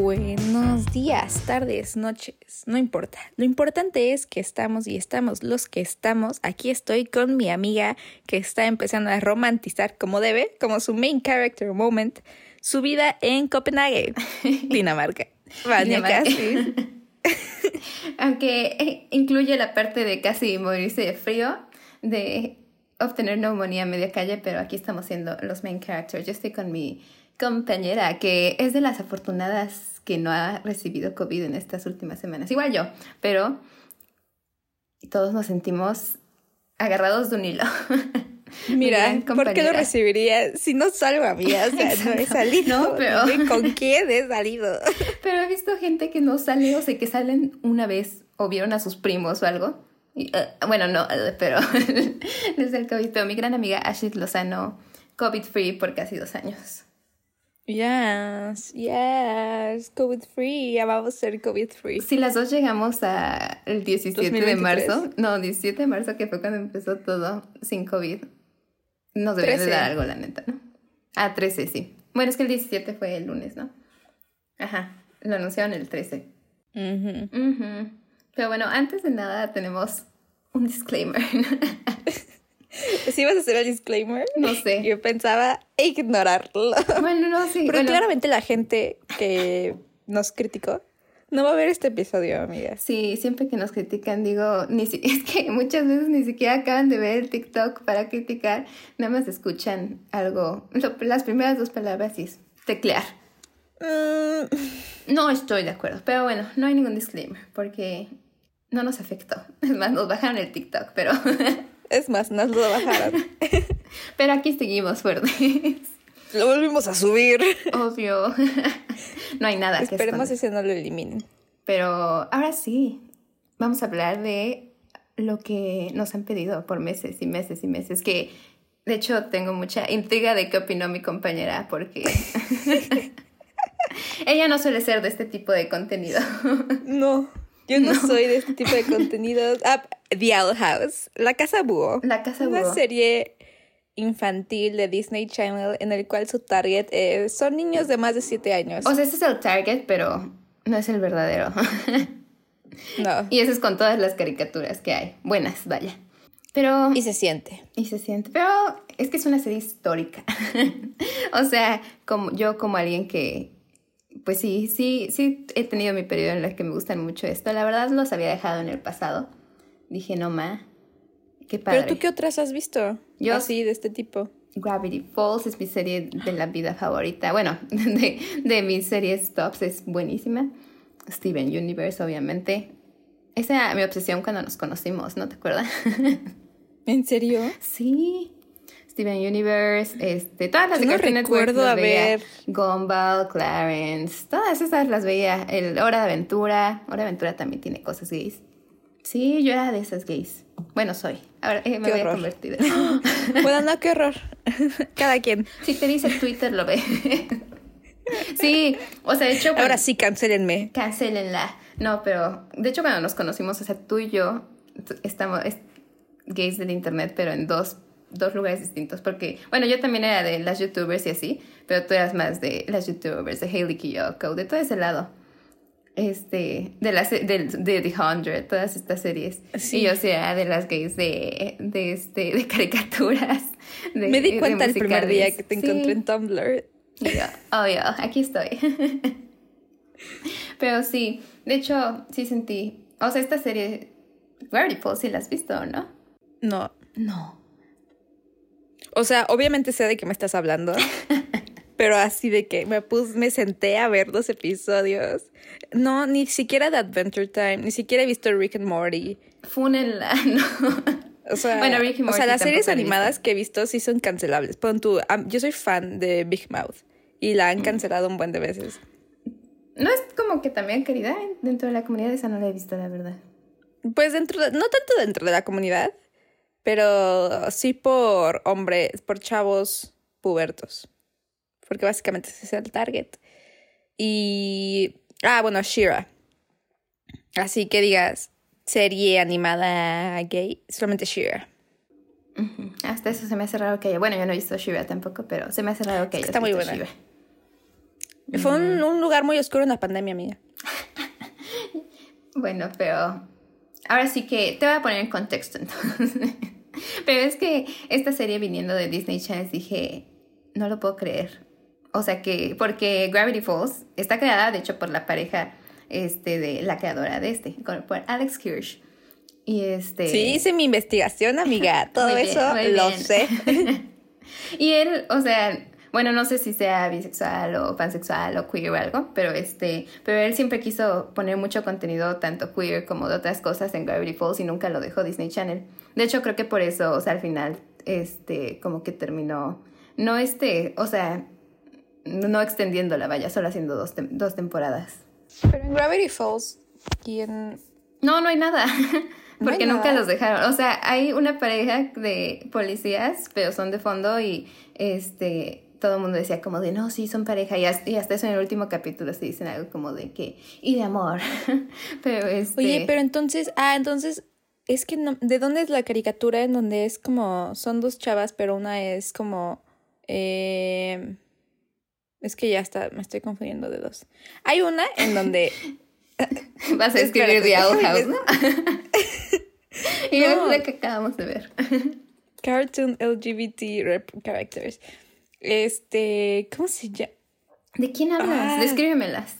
Buenos días, tardes, noches, no importa. Lo importante es que estamos y estamos los que estamos. Aquí estoy con mi amiga que está empezando a romantizar como debe, como su main character moment, su vida en Copenhague, Dinamarca. Casi. Aunque eh, incluye la parte de casi morirse de frío, de obtener neumonía a media calle, pero aquí estamos siendo los main characters. Yo estoy con mi compañera, que es de las afortunadas que no ha recibido COVID en estas últimas semanas. Igual yo, pero todos nos sentimos agarrados de un hilo. Mira, ¿por qué lo recibiría si no salgo a mí? O sea, no he salido. No, pero... ¿Con quién he salido? Pero he visto gente que no sale, o sea, que salen una vez o vieron a sus primos o algo. Y, eh, bueno, no, eh, pero desde el COVID. Pero mi gran amiga Ashley Lozano, COVID free por casi dos años. Yes, yes, COVID free, ya vamos a ser COVID free. Si las dos llegamos a el 17 de marzo, no, 17 de marzo que fue cuando empezó todo sin COVID, nos deberían de dar algo, la neta, ¿no? Ah, 13, sí. Bueno, es que el 17 fue el lunes, ¿no? Ajá, lo anunciaron el 13. Pero bueno, antes de nada tenemos un disclaimer. ¿Sí vas a hacer el disclaimer? No sé. Yo pensaba ignorarlo. Bueno, no, sí. Pero claramente la gente que nos criticó no va a ver este episodio, amiga. Sí, siempre que nos critican digo, ni si es que muchas veces ni siquiera acaban de ver el TikTok para criticar, nada más escuchan algo, las primeras dos palabras es teclear. Mm. No estoy de acuerdo, pero bueno, no hay ningún disclaimer porque no nos afectó. Es más, nos bajaron el TikTok, pero... Es más, nos lo bajaron. Pero aquí seguimos fuertes. Lo volvimos a subir. Obvio. No hay nada que Esperemos ese no lo eliminen. Pero ahora sí, vamos a hablar de lo que nos han pedido por meses y meses y meses. Que de hecho tengo mucha intriga de qué opinó mi compañera porque ella no suele ser de este tipo de contenido. No. Yo no, soy de este tipo de contenidos. Ah, The Owl House, La Casa Búho. La Casa Búho. Una serie infantil de Disney Channel en el cual su target son niños de más de 7 años. O sea, ese es el target, pero no es el verdadero. no. Y eso es con todas las caricaturas que hay. Buenas, vaya. Pero... Y se siente. Y se siente. Pero es que es una serie histórica. o sea, como yo como alguien que pues sí, sí, sí he tenido mi periodo en el que me gustan mucho esto. La verdad los había dejado en el pasado. Dije, no ma, qué padre. ¿Pero tú qué otras has visto? Yo así, de este tipo. Gravity Falls es mi serie de la vida favorita. Bueno, de, de mis series tops es buenísima. Steven Universe, obviamente. Esa era mi obsesión cuando nos conocimos, ¿no te acuerdas? ¿En serio? Sí. Steven Universe, este, todas las de no recuerdo a ver Gumball, Clarence, todas esas las veía. El Hora de Aventura, Hora de Aventura también tiene cosas gays. Sí, yo era de esas gays. Bueno, soy. Ahora eh, me voy a convertir. bueno, no, qué horror. Cada quien. Si te dice Twitter, lo ve. sí, o sea, de hecho. Ahora sí, cancelenme. Cancelenla. No, pero de hecho, cuando nos conocimos, o sea, tú y yo estamos gays del internet, pero en dos dos lugares distintos, porque, bueno, yo también era de las youtubers y así, pero tú eras más de las youtubers, de Hailey Kiyoko, de todo ese lado. Este, de las de, de The Hundred, todas estas series. Sí. Y yo sea de las gays de, de, este, de caricaturas. Me di cuenta el primer día que te encontré en Tumblr. Y yo, oh, yo, aquí estoy. Pero sí, de hecho, sí sentí. O sea, esta serie, Gravity Falls, ¿sí la has visto o no? No. No. O sea, obviamente sé de qué me estás hablando. pero así de que me puse, me senté a ver dos episodios. No, ni siquiera de Adventure Time, ni siquiera he visto Rick and Morty. Fúnenla, no. O sea, bueno, Rick and Morty o sea las series animadas que he visto sí son cancelables. Pon tú, yo soy fan de Big Mouth y la han mm. cancelado un buen de veces. No es como que también querida dentro de la comunidad, esa no la he visto, la verdad. Pues dentro, de, no tanto dentro de la comunidad, pero sí por hombres, por chavos pubertos. Porque básicamente ese es el target. Y. Ah, bueno, Shira. Así que digas, serie animada gay, solamente Shira. Hasta eso se me hace raro que haya. Bueno, yo no he visto Shira tampoco, pero se me hace raro que haya. Está muy buena. Fue un, un lugar muy oscuro en la pandemia, amiga. Bueno, pero ahora sí que te voy a poner en contexto entonces. Pero es que esta serie viniendo de Disney Channel dije, no lo puedo creer. O sea que, porque Gravity Falls está creada, de hecho, por la pareja este, de la creadora de este, por Alex Kirsch. Y este... Sí, hice mi investigación, amiga. Todo eso lo sé. y él, o sea, bueno, no sé si sea bisexual o pansexual o queer o algo, pero este, pero él siempre quiso poner mucho contenido, tanto queer como de otras cosas en Gravity Falls y nunca lo dejó Disney Channel. De hecho, creo que por eso, o sea, al final, este, como que terminó, no este, o sea, no extendiéndola, vaya, solo haciendo dos, dos temporadas. Pero en Gravity Falls, ¿quién...? No, no hay nada. Porque nunca los dejaron. O sea, hay una pareja de policías, pero son de fondo y este todo el mundo decía como de, no, sí, son pareja. Y hasta, eso en el último capítulo se dicen algo como de que, y de amor. pero este... Oye, pero entonces, ah, entonces, es que no, ¿de dónde es la caricatura en donde es como, son dos chavas, pero una es como, eh, es que ya está, me estoy confundiendo de dos. Hay una en donde... Vas a escribir The Owl House, ¿no? y es la que acabamos de ver. Cartoon LGBT rep characters. Este, ¿cómo se llama? ¿De quién hablas? Ah. Descríbemelas.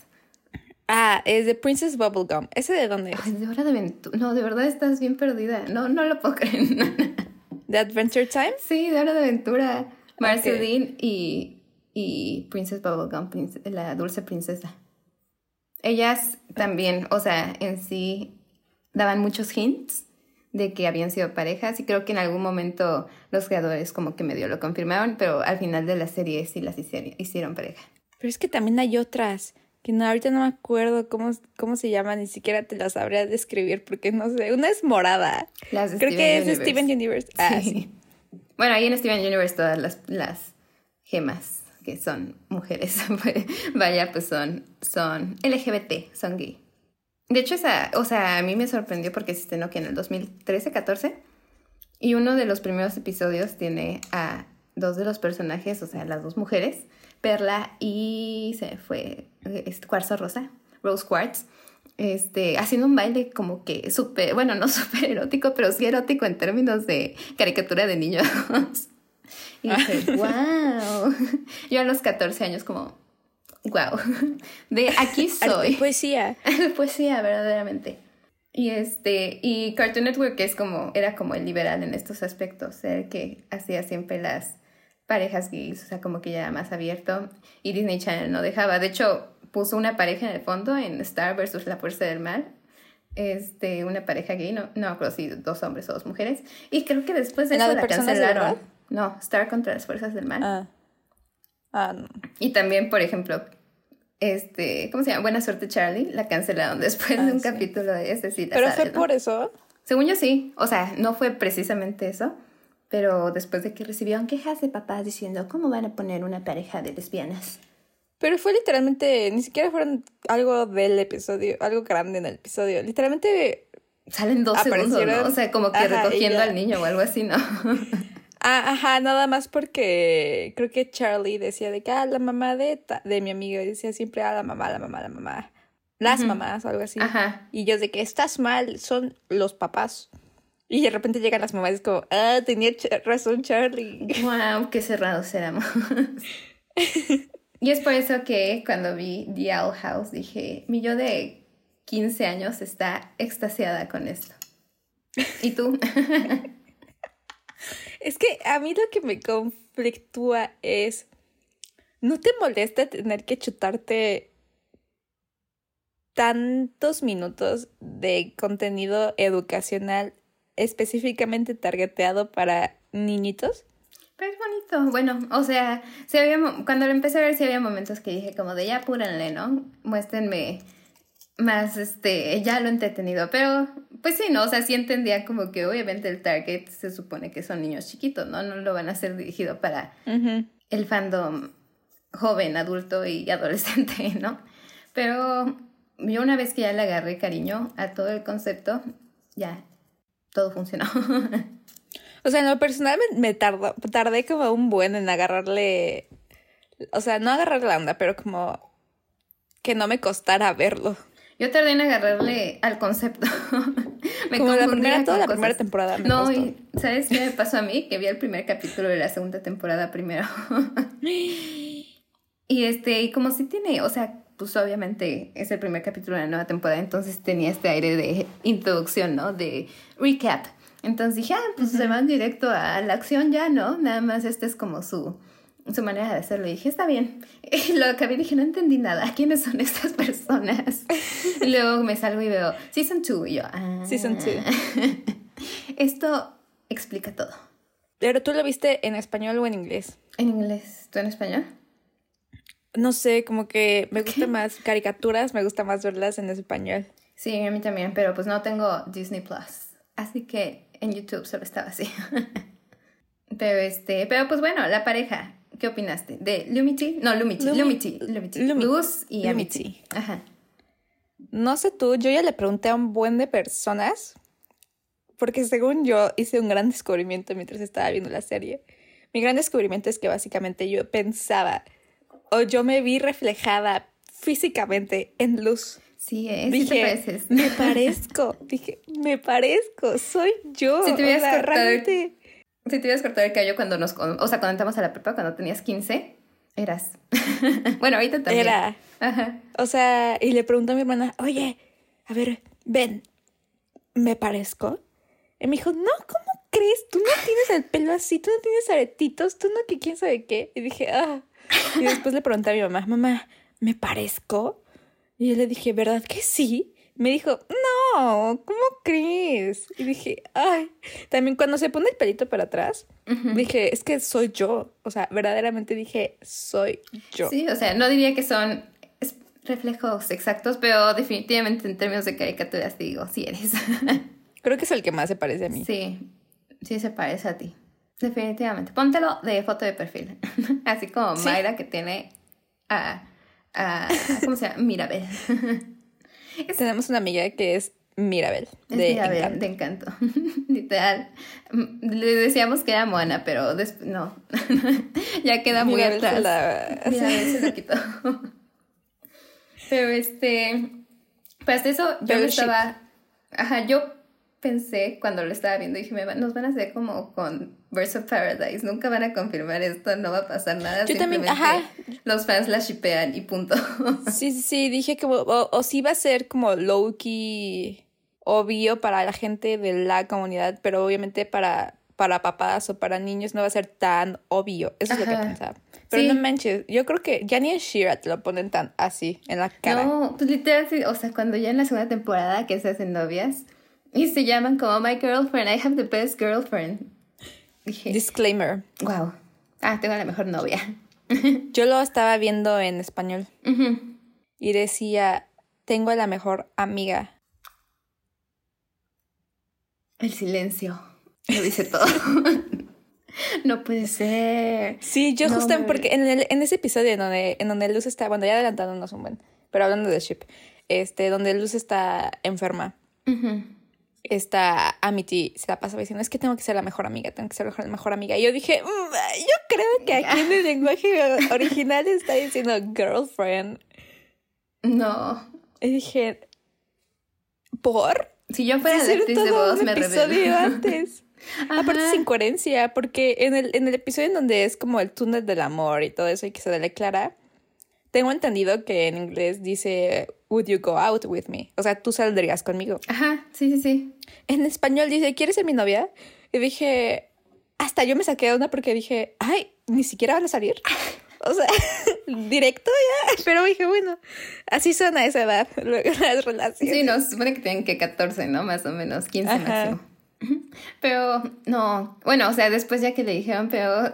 Ah, es de Princess Bubblegum. ¿Ese de dónde es? de Hora de Aventura. No, de verdad estás bien perdida. No, no lo puedo creer. ¿De Adventure Time? Sí, de Hora de Aventura. Marceline y, y Princess Bubblegum, la dulce princesa. Ellas también, o sea, en sí daban muchos hints de que habían sido parejas y creo que en algún momento los creadores como que medio lo confirmaron, pero al final de la serie sí las hicieron, hicieron pareja. Pero es que también hay otras que no, ahorita no me acuerdo cómo, cómo se llaman, ni siquiera te las sabría describir porque no sé, una es morada. Las creo que es Steven Universe. Ah, sí. Bueno, ahí en Steven Universe todas las, las gemas que son mujeres, vaya, pues son, son LGBT, son gay. De hecho, esa, o sea, a mí me sorprendió porque se estrenó que en el 2013-14 y uno de los primeros episodios tiene a dos de los personajes, o sea, las dos mujeres, Perla y se fue este, Cuarzo Rosa, Rose Quartz, este, haciendo un baile como que súper, bueno, no súper erótico, pero sí erótico en términos de caricatura de niños. y dije, wow. Yo a los 14 años como, wow, de aquí soy. poesía. poesía, verdaderamente. Y este, y Cartoon Network es como, era como el liberal en estos aspectos, el que hacía siempre las parejas gays, o sea, como que ya era más abierto. Y Disney Channel no dejaba. De hecho, puso una pareja en el fondo en Star versus La Fuerza del Mal. Este, una pareja gay, no, no creo si dos hombres o dos mujeres. Y creo que después de eso la, cancelaron. No, Star contra las Fuerzas del Mal. Ah. Ah, y también, por ejemplo, este, ¿cómo se llama? Buena suerte Charlie, la cancelaron después de ah, un capítulo de cita. Pero fue por eso. Según yo sí, o sea, no fue precisamente eso, pero después de que recibieron quejas de papás diciendo, ¿cómo van a poner una pareja de lesbianas? Pero fue literalmente, ni siquiera fueron algo del episodio, algo grande en el episodio. Literalmente salen dos segundos, O sea, como que recogiendo al niño o algo así, ¿no? Ah, ajá, nada más porque creo que Charlie decía de que ah, la mamá de, de mi amiga decía siempre a ah, la mamá, la mamá, la mamá. Las mamás o algo así. Ajá. Y yo de que estás mal, son los papás. Y de repente llegan las mamás y es como, ah, tenía razón Charlie. Wow, qué cerrados éramos. y es por eso que cuando vi The Owl House dije, mi yo de 15 años está extasiada con esto. ¿Y tú? Es que a mí lo que me conflictúa es, ¿no te molesta tener que chutarte tantos minutos de contenido educacional específicamente targeteado para niñitos? Pero es bonito. Bueno, o sea, cuando lo empecé a ver, sí había momentos que dije como de ya apúrenle, ¿no? Muéstrenme más, este, ya lo he entretenido. Pero pues sí, ¿no? O sea, sí entendía como que obviamente el target se supone que son niños chiquitos, ¿no? No lo van a hacer dirigido para el fandom joven, adulto y adolescente, ¿no? Pero yo una vez que ya le agarré cariño a todo el concepto, ya, todo funcionó. o sea, en lo personal me, tardé como un buen en agarrarle, o sea, no agarrar la onda, pero como que no me costara verlo. Yo tardé en agarrarle al concepto. me Como la primera, toda la primera temporada. Me no, y ¿sabes qué me pasó a mí? Que vi el primer capítulo de la segunda temporada primero. y este, y como si tiene, o sea, pues obviamente es el primer capítulo de la nueva temporada, entonces tenía este aire de introducción, ¿no? De recap. Entonces dije, ah, pues se van directo a la acción ya, ¿no? Nada más esta es como su, su manera de hacerlo. Y dije, está bien. Y lo acabé y dije, no entendí nada. ¿Quiénes son estas personas? Y luego me salgo y veo Season 2 y yo, ah. Season 2. Esto explica todo. Pero tú lo viste en español o en inglés? En inglés. ¿Tú en español? No sé, como que me gusta más caricaturas, me gusta más verlas en español. Sí, a mí también, pero pues no tengo Disney Plus. Así que en YouTube solo estaba así. pero este, pero pues bueno, la pareja, ¿qué opinaste? De Lumity, no, Lumity, Lumity, Lumity, Luz y Amity. Ajá. No sé tú, yo ya le pregunté a un buen de personas, porque según yo hice un gran descubrimiento mientras estaba viendo la serie. Mi gran descubrimiento es que básicamente yo pensaba, o yo me vi reflejada físicamente en luz. Sí, es, Dije, me parezco. Dije, me parezco, soy yo. Si te hubieras cortado, si te hubieras cortado el cabello cuando nos, o sea, cuando entramos a la prepa, cuando tenías 15, eras. bueno, ahorita también. Era. Ajá. O sea, y le pregunto a mi hermana, oye, a ver, ven, ¿me parezco? Y me dijo, no, ¿cómo crees? Tú no tienes el pelo así, tú no tienes aretitos, tú no que quién sabe qué. Y dije, ah. Y después le pregunté a mi mamá, mamá, ¿me parezco? Y yo le dije, ¿verdad que sí? Me dijo, no, ¿cómo crees? Y dije, ay, también cuando se pone el pelito para atrás, dije, es que soy yo. O sea, verdaderamente dije, soy yo. Sí, o sea, no diría que son reflejos exactos, pero definitivamente en términos de caricaturas digo, sí eres. Creo que es el que más se parece a mí. Sí, sí se parece a ti. Definitivamente. Póntelo de foto de perfil. Así como Mayra que tiene a ¿cómo se llama? Mirabel. Tenemos una amiga que es Mirabel. de Mirabel, de encanto. Literal. Le decíamos que era Moana, pero no. ya queda muy atrás. Mirabel se lo quitó. pero este. Pues eso yo estaba. Ajá, yo pensé cuando lo estaba viendo, dije, nos van a hacer como con Birds of Paradise, nunca van a confirmar esto, no va a pasar nada. Yo también, ajá. Los fans la shipean y punto. Sí, sí, sí, dije que o, o sí va a ser como low-key obvio para la gente de la comunidad, pero obviamente para, para papás o para niños no va a ser tan obvio. Eso es lo que pensaba. Pero no manches, yo creo que ya ni en Shira te lo ponen tan así en la cara. No, pues literal, o sea, cuando ya en la segunda temporada que se hacen novias y se llaman como My Girlfriend, I have the best girlfriend. Disclaimer. Wow. Ah, tengo la mejor novia. Yo lo estaba viendo en español. Y decía, tengo la mejor amiga. El silencio. Lo dice todo. no puede ser. Sí, yo justo porque en, en, ese episodio en donde, en donde Luz está, bueno, ya adelantándonos un buen, pero hablando de Ship, este, donde Luz está enferma esta Amity se la pasaba diciendo, es que tengo que ser la mejor amiga, tengo que ser la mejor amiga. Y yo dije, mm, yo creo que aquí en el lenguaje original está diciendo girlfriend. No. Y dije, ¿por? Si yo fuera de actriz de voz, me revelo. antes. Aparte es incoherencia, porque en el, en el episodio en donde es como el túnel del amor y todo eso y que se le declara, tengo entendido que en inglés dice, would you go out with me? O sea, tú saldrías conmigo. Ajá, sí, sí, sí. En español dice, ¿quieres ser mi novia? Y dije, hasta yo me saqué de una porque dije, ay, ni siquiera van a salir. O sea, directo ya. Pero dije, bueno, así son a esa edad las relaciones. Sí, no, se supone que tienen que 14, ¿no? Más o menos, 15 máximo. Pero no, bueno, o sea, después ya que le dijeron, pero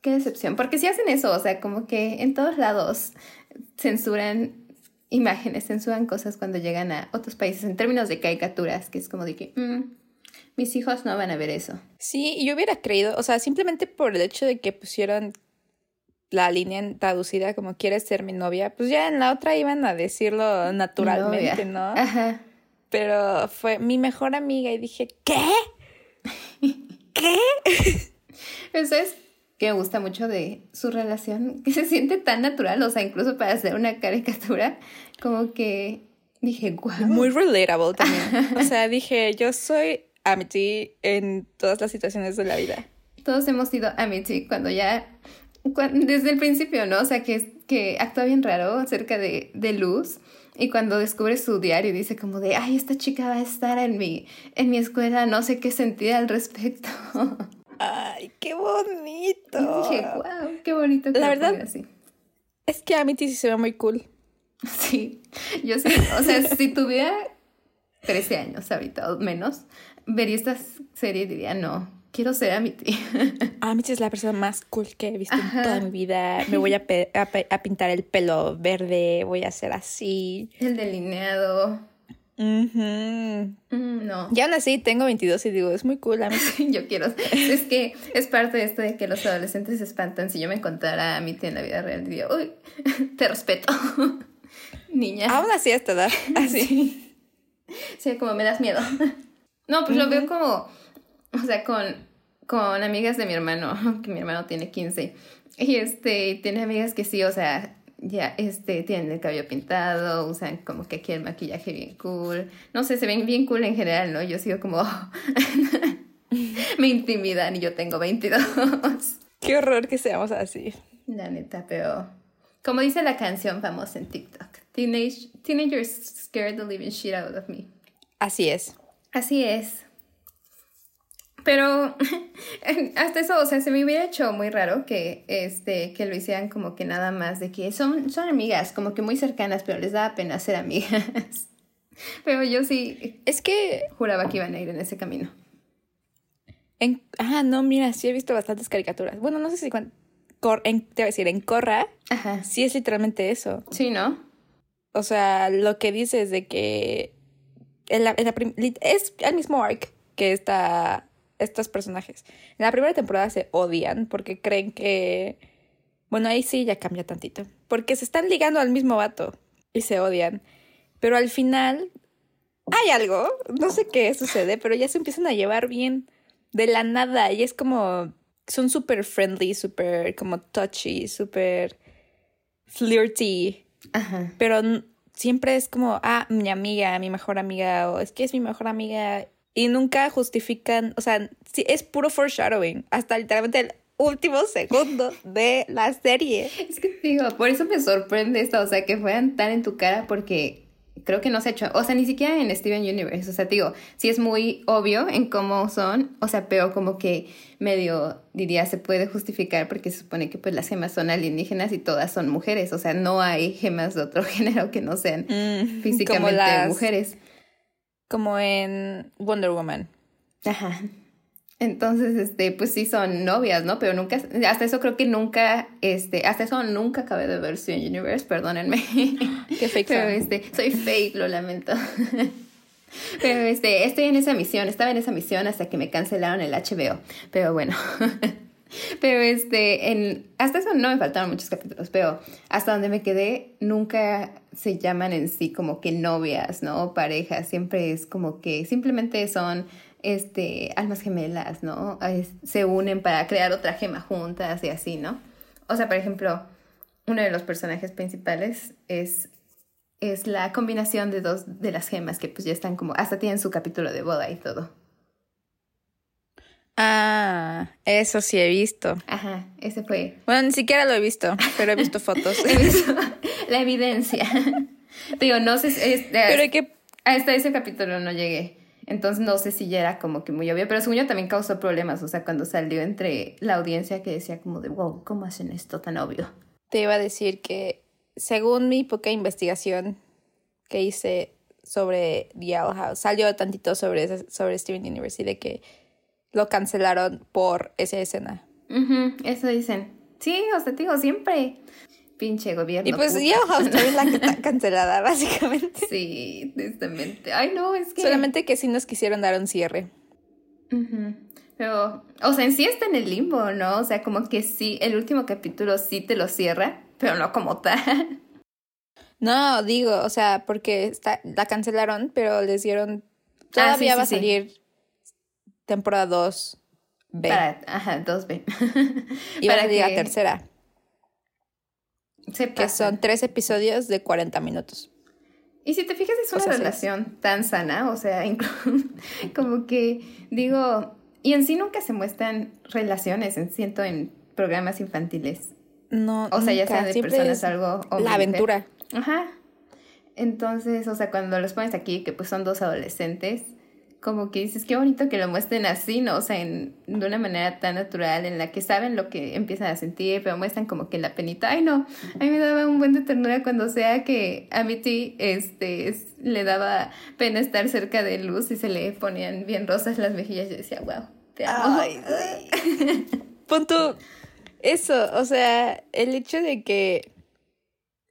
Qué decepción, porque si hacen eso, o sea, como que en todos lados censuran imágenes, censuran cosas cuando llegan a otros países en términos de caricaturas, que es como de que mm, mis hijos no van a ver eso. Sí, yo hubiera creído, o sea, simplemente por el hecho de que pusieron la línea traducida como quieres ser mi novia, pues ya en la otra iban a decirlo naturalmente, ¿no? Ajá. Pero fue mi mejor amiga y dije, ¿qué? ¿Qué? Eso es que me gusta mucho de su relación, que se siente tan natural, o sea, incluso para hacer una caricatura, como que dije, wow. Muy relatable también. o sea, dije, yo soy Amity en todas las situaciones de la vida. Todos hemos sido Amity cuando ya, desde el principio, ¿no? O sea, que, que actúa bien raro acerca de, de Luz. Y cuando descubre su diario dice como de, ay, esta chica va a estar en mi, en mi escuela, no sé qué sentir al respecto. Ay, qué bonito. Dije, wow, qué bonito. Que la verdad, así. es que Amity sí se ve muy cool. Sí, yo sí, o sea, si tuviera 13 años ahorita o menos, vería esta serie y diría, no, quiero ser Amity. Amity es la persona más cool que he visto en toda mi vida. Me voy a, a, pintar el pelo verde, voy a hacer así. El delineado. Mm, no. Y aún así tengo 22 y digo, es muy cool. Yo quiero. Es que es parte de esto de que los adolescentes se espantan. Si yo me encontrara a Amity en la vida real, diría, uy, te respeto. Niña. Aún así a esta edad. Así. Sí, como me das miedo. No, pues lo veo como, o sea, con, con amigas de mi hermano, que mi hermano tiene 15. Y este, tiene amigas que sí, o sea, ya, este, tienen el cabello pintado, usan como que aquí el maquillaje bien cool. No sé, se ven bien cool en general, ¿no? Yo sigo como, me intimidan y yo tengo 22. Qué horror que seamos así. La neta, pero como dice la canción famosa en TikTok, Teenage, teenagers scared the living shit out of me. Así es. Así es. Pero hasta eso, o sea, se me hubiera hecho muy raro que, este, que lo hicieran como que nada más de que son, son amigas, como que muy cercanas, pero les da pena ser amigas. Pero yo sí. Es que. Juraba que iban a ir en ese camino. En, ah, no, mira, sí he visto bastantes caricaturas. Bueno, no sé si en, te voy a decir, en Corra, Ajá. sí es literalmente eso. Sí, ¿no? O sea, lo que dice es de que es el mismo arc que esta, estos personajes. En la primera temporada se odian porque creen que... Bueno, ahí sí ya cambia tantito. Porque se están ligando al mismo vato y se odian. Pero al final hay algo, no sé qué sucede, pero ya se empiezan a llevar bien de la nada y es como son súper friendly, súper como touchy, súper flirty. Ajá. Pero siempre es como, ah, mi amiga, mi mejor amiga, o es que es mi mejor amiga. Y nunca justifican, o sea, sí, es puro foreshadowing, hasta literalmente el último segundo de la serie. Es que digo, por eso me sorprende esto, o sea, que fueran tan en tu cara, porque creo que no se ha hecho, o sea, ni siquiera en Steven Universe, o sea, digo, sí es muy obvio en cómo son, o sea, pero como que medio, diría, se puede justificar porque se supone que pues las gemas son alienígenas y todas son mujeres, o sea, no hay gemas de otro género que no sean mm, físicamente mujeres. Como en Wonder Woman. Ajá. Entonces, este, pues sí son novias, ¿no? Pero nunca, hasta eso creo que nunca, este, hasta eso nunca acabé de ver Steven Universe, perdónenme. Qué fake. Pero este, soy fake, lo lamento. Pero este, estoy en esa misión, estaba en esa misión hasta que me cancelaron el HBO. Pero bueno. Pero este, en, hasta eso no me faltaron muchos capítulos, pero hasta donde me quedé nunca se llaman en sí como que novias, ¿no? Parejas, siempre es como que simplemente son este, almas gemelas, ¿no? Se unen para crear otra gema juntas y así, ¿no? O sea, por ejemplo, uno de los personajes principales es, es la combinación de dos de las gemas que pues ya están como, hasta tienen su capítulo de boda y todo. Ah, eso sí he visto. Ajá, ese fue. Bueno, ni siquiera lo he visto, pero he visto fotos. he visto la evidencia. Digo, no sé si... pero que... Hasta ese capítulo no llegué. Entonces no sé si ya era como que muy obvio, pero según yo también causó problemas, o sea, cuando salió entre la audiencia que decía como de, wow, ¿cómo hacen esto tan obvio? Te iba a decir que según mi poca investigación que hice sobre The Owl House, salió tantito sobre, sobre Steven Universe y de que lo cancelaron por esa escena. eso dicen. Sí, o sea, te digo, siempre pinche gobierno. Y pues ya también la está cancelada, básicamente. Sí, tristemente. Ay, no, es que. Solamente que sí nos quisieron dar un cierre. Pero, o sea, en sí está en el limbo, ¿no? O sea, como que sí, el último capítulo sí te lo cierra, pero no como tal. No, digo, o sea, porque está, la cancelaron, pero les dieron. Ah, Todavía va a salir temporada 2 B. Para, ajá, 2B. y para salir la que tercera, se que son tres episodios de 40 minutos. Y si te fijas, es O una sí relación tan sana, o sea, como que digo, y en sí nunca se muestran relaciones, en siento, en programas infantiles. No, O sea, ya sea de siempre personas algo La aventura. Ajá. Entonces, o sea, cuando los pones aquí, que pues son dos adolescentes, como que dices, qué bonito que lo muestren así, ¿no? O sea, en, de una manera tan natural, en la que saben lo que empiezan a sentir, pero muestran como que la penita. Ay, no, a mí me daba un buen de ternura cuando sea que a Mitty este, es- le daba pena estar cerca de Luz y se le ponían bien rosas las mejillas. Yo decía, wow, te amo. Ay. Punto. Eso, o sea, el hecho de que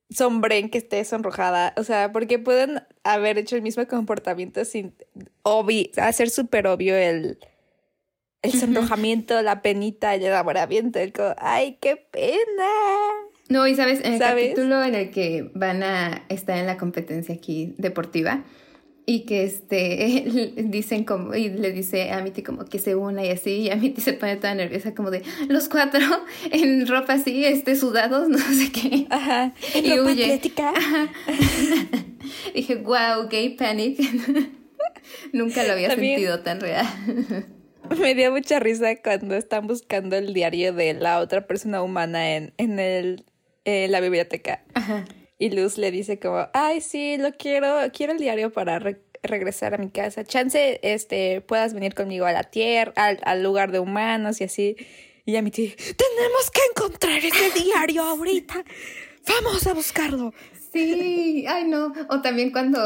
sombren que esté sonrojada, o sea, porque pueden haber hecho el mismo comportamiento sin obvi hacer súper obvio el, el sonrojamiento, la penita, el enamoramiento, el como, ay, qué pena. No, y sabes, en el ¿Sabes? capítulo en el que van a estar en la competencia aquí deportiva y que este dicen como y le dice a Mitty como que se una y así y a Mitty se pone toda nerviosa como de los cuatro en ropa así este sudados no sé qué Ajá. En Y ropa huye. atlética. dije wow gay panic nunca lo había También- sentido tan real Me dio mucha risa cuando están buscando el diario de la otra persona humana en, en el, en la biblioteca. Ajá. Y Luz le dice como, ay, sí, lo quiero, quiero el diario para re- regresar a mi casa. Chance, este, puedas venir conmigo a la tierra, al, al lugar de humanos y así. Y a mi tía, tenemos que encontrar ese diario ahorita. Vamos a buscarlo. Sí, ay no. O también cuando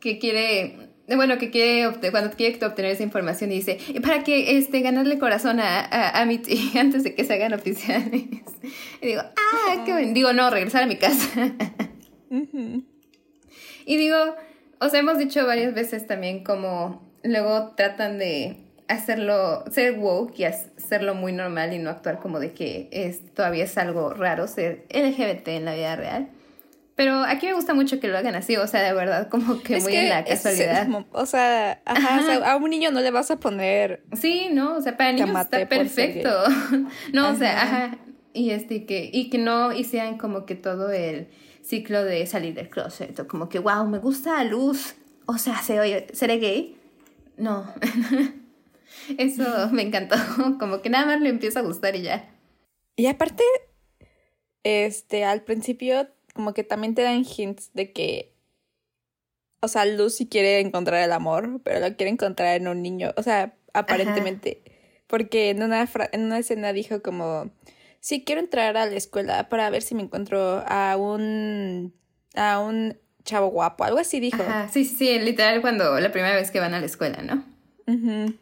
que quiere, bueno, que quiere cuando quiere obtener esa información y dice, "Y para que este ganarle corazón a, a, a mi tía antes de que se hagan oficiales. Y digo, ah, qué bueno. Digo, no, regresar a mi casa. Y digo, os hemos dicho varias veces también como luego tratan de hacerlo, ser woke y hacerlo muy normal y no actuar como de que es, todavía es algo raro ser LGBT en la vida real. Pero aquí me gusta mucho que lo hagan así, o sea, de verdad, como que Es muy que en la es- casualidad. o sea, ajá, o sea, a un niño no le vas a poner Sí, no, o sea, para niños está perfecto. no, o sea, Ajá. ajá. Y este que, y que no hicieran como que todo el ciclo de salir del closet, o como que, wow, me gusta la luz. O sea, ¿se oye- ¿seré gay? No. Eso me encantó. Como que nada más le empieza a gustar y ya. Y aparte, este, al principio, como que también te dan hints de que, o sea, Lucy quiere encontrar el amor, pero lo quiere encontrar en un niño, o sea, aparentemente, porque en una, fra- en una escena dijo como, sí, quiero entrar a la escuela para ver si me encuentro a un, a un chavo guapo, algo así dijo. Ajá, sí, sí, literal cuando la primera vez que van a la escuela, ¿no? Ujú.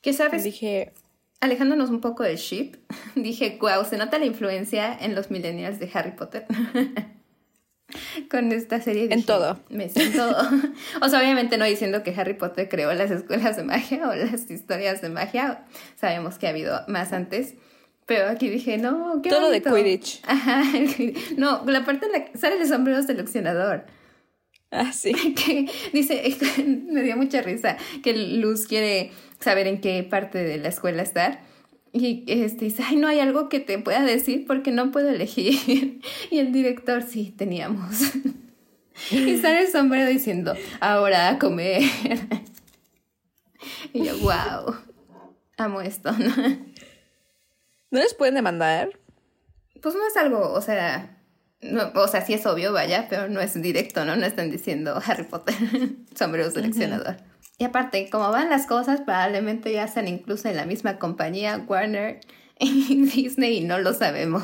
¿Qué sabes? Dije, Alejándonos un poco del ship, dije, wow, se nota la influencia en los millennials de Harry Potter. Con esta serie. En dije, todo. Me en todo. o sea, obviamente no diciendo que Harry Potter creó las escuelas de magia o las historias de magia. Sabemos que ha habido más antes. Pero aquí dije, no, qué Todo de bonito. Quidditch. El Quidditch. No, la parte en la que sale el sombrero seleccionador. ah, sí. que dice, me dio mucha risa, que Luz quiere saber en qué parte de la escuela estar. Y este dice, ay, no hay algo que te pueda decir porque no puedo elegir. Y el director, sí, teníamos. Y sale el sombrero diciendo, ahora a comer. Y yo, wow, amo esto. ¿No les pueden demandar? Pues no es algo, o sea, no, o sea, sí es obvio, vaya, pero no es directo, ¿no? No están diciendo Harry Potter, sombrero seleccionador. Y aparte, como van las cosas, probablemente ya están incluso en la misma compañía, Warner y Disney, y no lo sabemos.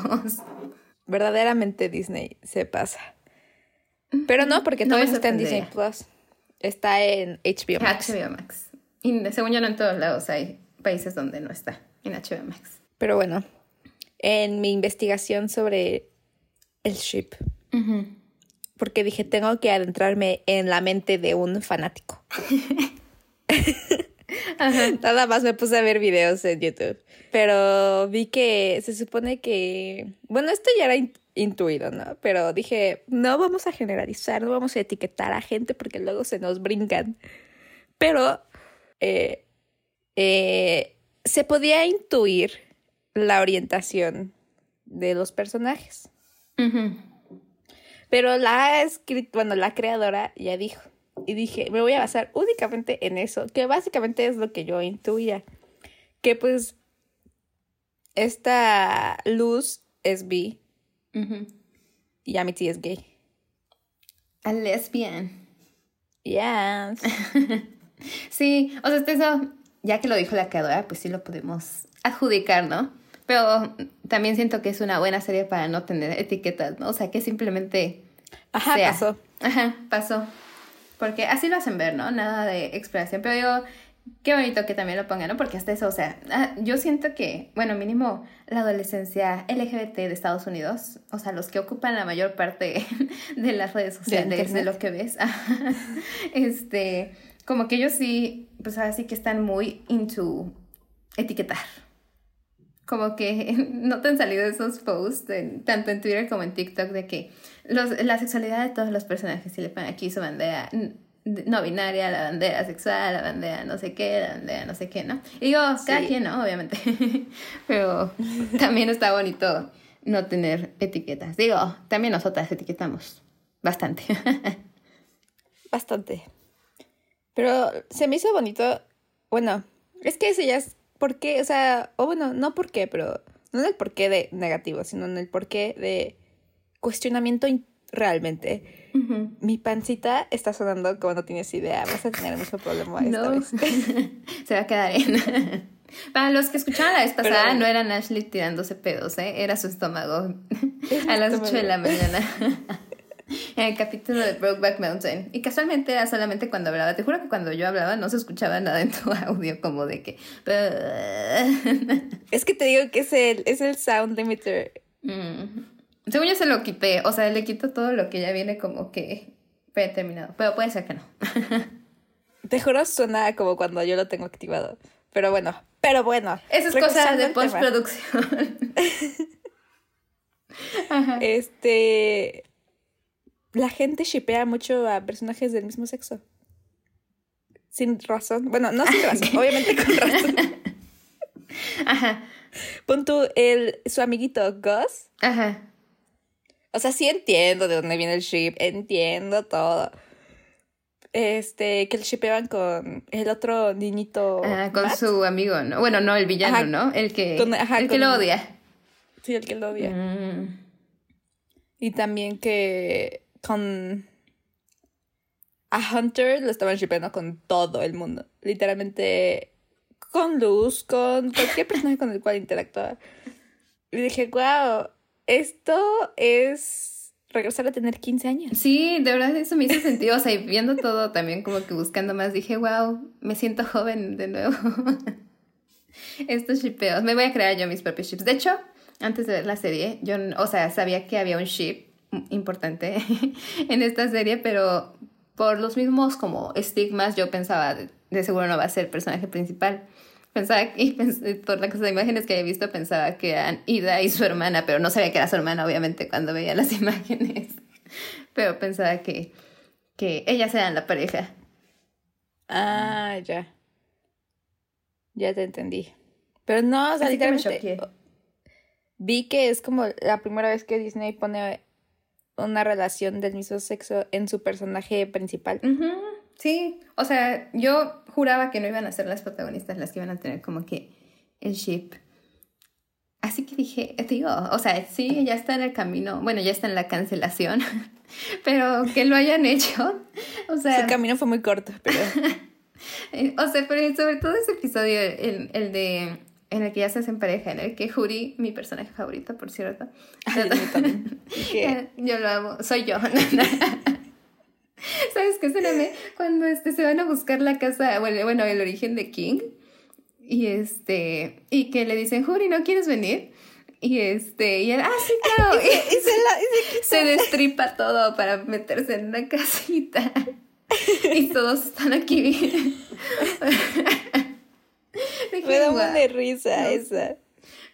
Verdaderamente Disney se pasa. Pero no, porque No me está en Disney. Plus. Está en HBO Max. HBO Max. Y según yo no en todos lados hay países donde no está en HBO Max. Pero bueno, en mi investigación sobre el ship, porque dije, tengo que adentrarme en la mente de un fanático. Nada más me puse a ver videos en YouTube. Pero vi que se supone que, bueno, esto ya era in- intuido, ¿no? Pero dije, no vamos a generalizar, no vamos a etiquetar a gente porque luego se nos brincan. Pero eh, eh, se podía intuir la orientación de los personajes. Pero la escrita, bueno, la creadora ya dijo. Y dije, me voy a basar únicamente en eso, que básicamente es lo que yo intuía. Que pues esta luz es bi y Amity es gay. A lesbian. Yes. sí, o sea, eso, ya que lo dijo la creadora, pues sí lo podemos adjudicar, ¿no? Pero también siento que es una buena serie para no tener etiquetas, ¿no? O sea, que simplemente. Ajá, pasó. Ajá, pasó. Porque así lo hacen ver, ¿no? Nada de exploración. Pero yo qué bonito que también lo pongan, ¿no? Porque hasta eso, o sea, ah, yo siento que, bueno, mínimo la adolescencia LGBT de Estados Unidos, o sea, los que ocupan la mayor parte de las redes sociales, de, lo que ves, este, como que ellos sí, pues ahora sí que están muy into etiquetar. Como que no te han salido esos posts, tanto en Twitter como en TikTok, de que los, la sexualidad de todos los personajes, si le ponen aquí su bandera, no binaria, la bandera sexual, la bandera no sé qué, la bandera no sé qué, ¿no? Y digo, cada quien, ¿no? Obviamente. Pero también está bonito no tener etiquetas. Digo, también nosotras etiquetamos bastante. bastante. Pero se me hizo bonito. Bueno, es que ese ya es por qué, o sea, o bueno, no por qué, pero no en el porqué de negativo, sino en el porqué de cuestionamiento realmente mi pancita está sonando como no tienes idea. Vas a tener mucho problema esta vez. Se va a quedar en. Para los que escuchaban la vez pasada, no era Ashley tirándose pedos, ¿eh? Era su estómago a las 8 de la mañana. en el capítulo de Brokeback Mountain. Y casualmente era solamente cuando hablaba. Te juro que cuando yo hablaba no se escuchaba nada en tu audio, como de que. es que te digo que es el, es el sound limiter. Mm. Según yo se lo quité, o sea, le quito todo lo que ya viene como que predeterminado, pero puede ser que no. Te juro suena como cuando yo lo tengo activado. Pero bueno, pero bueno. Esa es cosa de postproducción. este. La gente shipea mucho a personajes del mismo sexo. Sin razón. Bueno, no sin razón, obviamente con razón. Ajá. Pon tú el, su amiguito Gus. Ajá. O sea, sí entiendo de dónde viene el ship, entiendo todo. Este, que el shipeaban con el otro niñito. Ah, con su amigo, ¿no? Bueno, no, el villano, ¿no? El que, el que lo odia. Sí, el que lo odia. Mm. Y también que con. A Hunter lo estaban shipeando con todo el mundo. Literalmente con Luz, con cualquier personaje con el cual interactuaba. Y dije, wow, esto es regresar a tener 15 años. Sí, de verdad eso me hizo sentido. O sea, y viendo todo también como que buscando más, dije, wow, me siento joven de nuevo. Estos shipeos. Me voy a crear yo mis propios ships. De hecho, antes de ver la serie, yo, o sea, sabía que había un ship importante en esta serie, pero por los mismos como estigmas yo pensaba, de seguro no va a ser el personaje principal. Pensaba, y por la cosa de imágenes que había visto, pensaba que eran Ida y su hermana, pero no sabía que era su hermana, obviamente, cuando veía las imágenes. Pero pensaba que, que ellas eran la pareja. Ah, ya. Ya te entendí. Pero no, o sea, literalmente. Vi que es como la primera vez que Disney pone una relación del mismo sexo en su personaje principal. Sí, o sea, yo juraba que no iban a ser las protagonistas las que iban a tener como que el ship. Así que dije, te digo, o sea, sí, ya está en el camino, bueno, ya está en la cancelación, pero que lo hayan hecho, o sea... Su camino fue muy corto, pero... o sea, pero sobre todo ese episodio, el, el de en el que ya se hacen pareja, en el que Juri, mi personaje favorito, por cierto. yo, yo lo amo, soy yo. ¿Sabes qué se Cuando este, se van a buscar la casa, bueno, bueno, el origen de King. Y este, y que le dicen, Juri, ¿no quieres venir? Y este, y él, ah, sí, claro. y, se, destripa todo para meterse en una casita. y todos están aquí. Me da una de risa esa.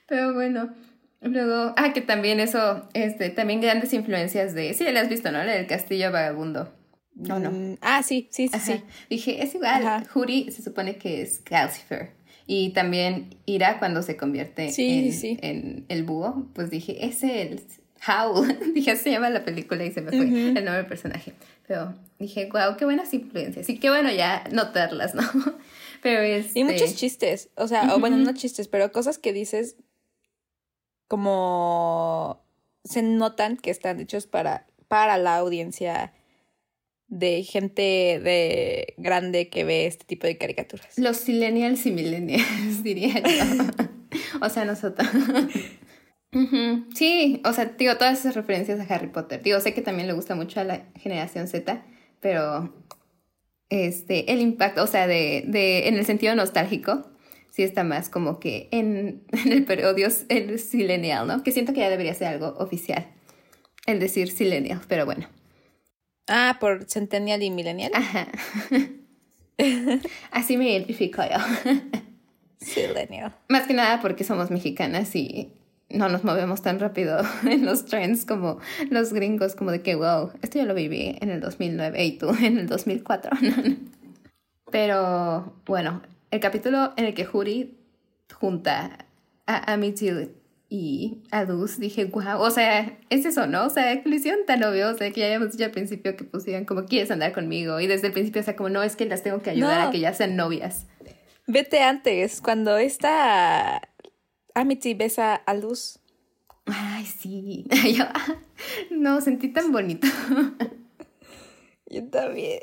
Pero bueno, luego, ah, que también eso, este, también grandes influencias de, sí, le has visto, ¿no? El castillo vagabundo. No, no. Mm, ah, sí, sí, sí, sí. Dije, es igual. Juri se supone que es Calcifer. Y también Ira cuando se convierte Sí, en, sí. en el búho, pues dije, es el Howl. dije, se llama la película y se me fue Ujú. el nombre del personaje. Pero dije, wow, qué buenas influencias. Y qué bueno ya notarlas, ¿no? Pero es... Y muchos chistes, o sea, o bueno, no chistes, pero cosas que dices como se notan que están hechos para, para la audiencia de gente de grande que ve este tipo de caricaturas. Los silenials y millennials, diría yo. o sea, nosotros. Sí, o sea, digo, todas esas referencias a Harry Potter. Digo, sé que también le gusta mucho a la generación Z, pero este, el impacto, o sea, de, de, en el sentido nostálgico, sí está más como que en, en el periodo el silenial, ¿no? Que siento que ya debería ser algo oficial, el decir silenial, pero bueno. Ah, por Centennial y Millennial. Ajá. Así me identifico yo. Millennial. Más que nada porque somos mexicanas y no nos movemos tan rápido en los trends como los gringos, como de que, wow, esto yo lo viví en el 2009 y tú en el 2004. Pero bueno, el capítulo en el que Juri junta a Amity y a Luz, dije, wow, o sea, es eso, ¿no? O sea, lo hicieron tan obvio, o sea, que ya habíamos dicho al principio que pusieron como, ¿quieres andar conmigo? Y desde el principio, o sea, como, no, es que las tengo que ayudar No. a que ya sean novias. Vete antes, cuando esta Amity besa a Luz. Ay, sí. Yo, ah, no, sentí tan bonito. Yo también.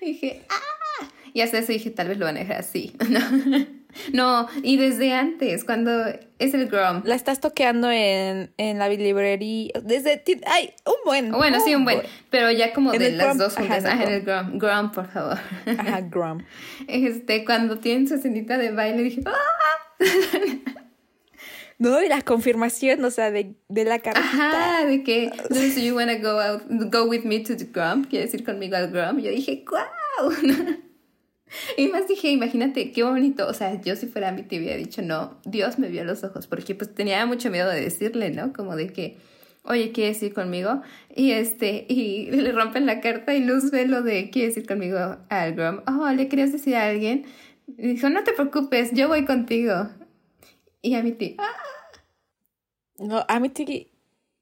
dije, ¡ah! Y hasta eso dije, tal vez lo van a dejar así. No, no y desde antes, cuando es el Grom. La estás toqueando en, en la librería. Desde. ti- ¡Ay! Un buen. Bueno, sí, un buen. Pero ya como En de las Grom, dos juntas. Ajá, en el Grom. Grom, por favor. Ajá, Grum. Este, cuando tienen su escenita de baile, dije, ¡ah! No, y la confirmación, o sea, de, de la carita. Ajá, de que, do you wanna go out, go with me to the Grom? ¿Quieres ir conmigo al Grom? Y yo dije, ¡wow! Y más dije, imagínate, qué bonito. O sea, yo si fuera mi tía hubiera dicho, no, Dios me vio a los ojos, porque pues tenía mucho miedo de decirle, ¿no? Como de que, oye, ¿quieres ir conmigo? Y este, y le rompen la carta y Luz ve lo de, ¿quieres ir conmigo al Grom? Oh, ¿le querías decir a alguien? Y dijo, no te preocupes, yo voy contigo. Y a mi tía, "Ah". No, Amity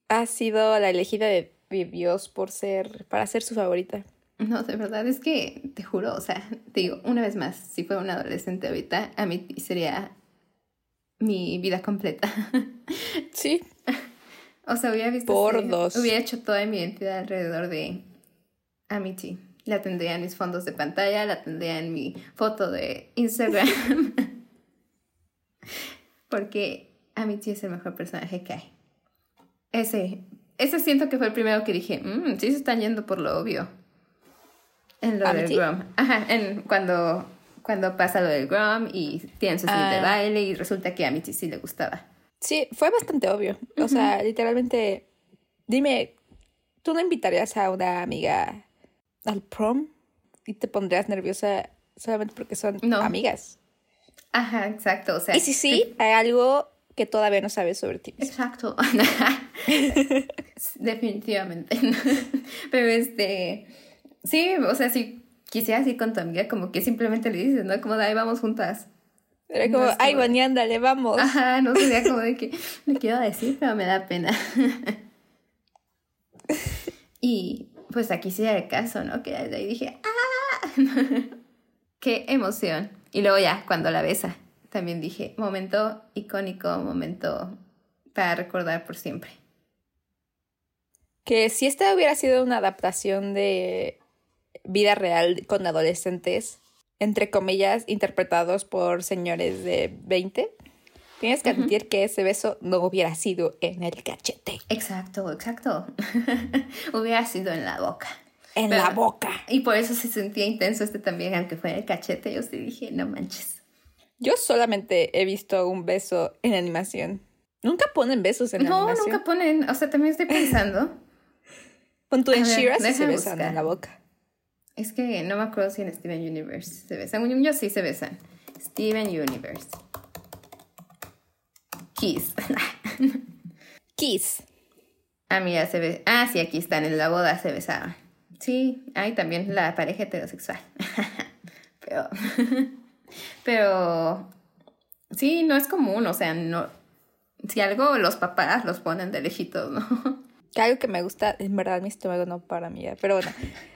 ha sido la elegida de Dios por ser. para ser su favorita. No, de verdad es que te juro, o sea, te digo, una vez más, si fuera una adolescente ahorita, a mí sería mi vida completa. Sí. o sea, hubiera visto. Por ese- dos. Hubiera hecho toda mi identidad alrededor de Amity. La tendría en mis fondos de pantalla, la tendría en mi foto de Instagram. Porque Amity es el mejor personaje que hay. Ese, ese siento que fue el primero que dije, mmm, sí se están yendo por lo obvio. En lo del. Grom. Ajá, en cuando, cuando pasa lo del Grom y tienen su de Ah. baile y resulta que a Amity sí le gustaba. Sí, fue bastante obvio. O sea, literalmente. Dime, ¿tú no invitarías a una amiga al prom? Y te pondrías nerviosa solamente porque son No. amigas. Ajá, exacto. O sea, Y si sí, hay algo que todavía no sabes sobre ti. misma. Exacto. Definitivamente. Pero este, sí, o sea, si quisieras ir con tu amiga, como que simplemente le dices, ¿no? Como de ahí vamos juntas. Era No como, es ay, Bonnie, ándale, vamos. Ajá, no sería como de que le quiero decir, pero me da pena. Y pues aquí sí era el caso, ¿no? Que desde ahí dije, ¡ah! ¡Qué emoción! Y luego ya, cuando la besa, también dije, momento icónico, momento para recordar por siempre. Que si esta hubiera sido una adaptación de vida real con adolescentes, entre comillas, interpretados por señores de 20, tienes que admitir que ese beso no hubiera sido en el cachete, Exacto, exacto. Hubiera sido en la boca. En Pero- la boca. Y por eso se sentía intenso este también, aunque fuera el cachete. Yo sí dije, no manches. Yo solamente he visto un beso en animación. Nunca ponen besos en no, animación. nunca ponen. O sea, también estoy pensando. Con tu en A ver, She-Ra sí se besan buscar. en la boca. Es que no me acuerdo si en Steven Universe se besan. Yo sí se besan. Steven Universe. Kiss. Kiss. ah, mira, se ve. Ah, sí, aquí están. En la boda se besaban. Sí, hay también la pareja heterosexual. pero. pero. Sí, no es común, o sea, no. Si algo los papás los ponen de lejitos, ¿no? Algo que me gusta, en verdad mi estómago no para mí, pero bueno,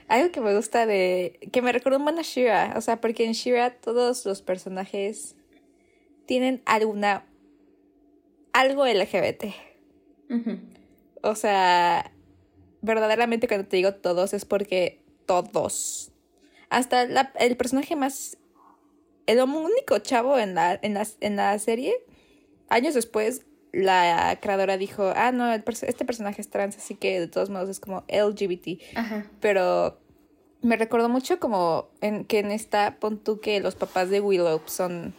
algo que me gusta de, que me recuerda un a Shira, o sea, porque en Shira todos los personajes tienen alguna, algo LGBT. O sea, verdaderamente cuando te digo todos es porque todos. Hasta el personaje más, el único chavo en la, en la, en la serie, años después la creadora dijo, ah, no, este personaje es trans, así que de todos modos es como LGBT. Pero me recordó mucho como en, que en esta, pon tú que los papás de Willow son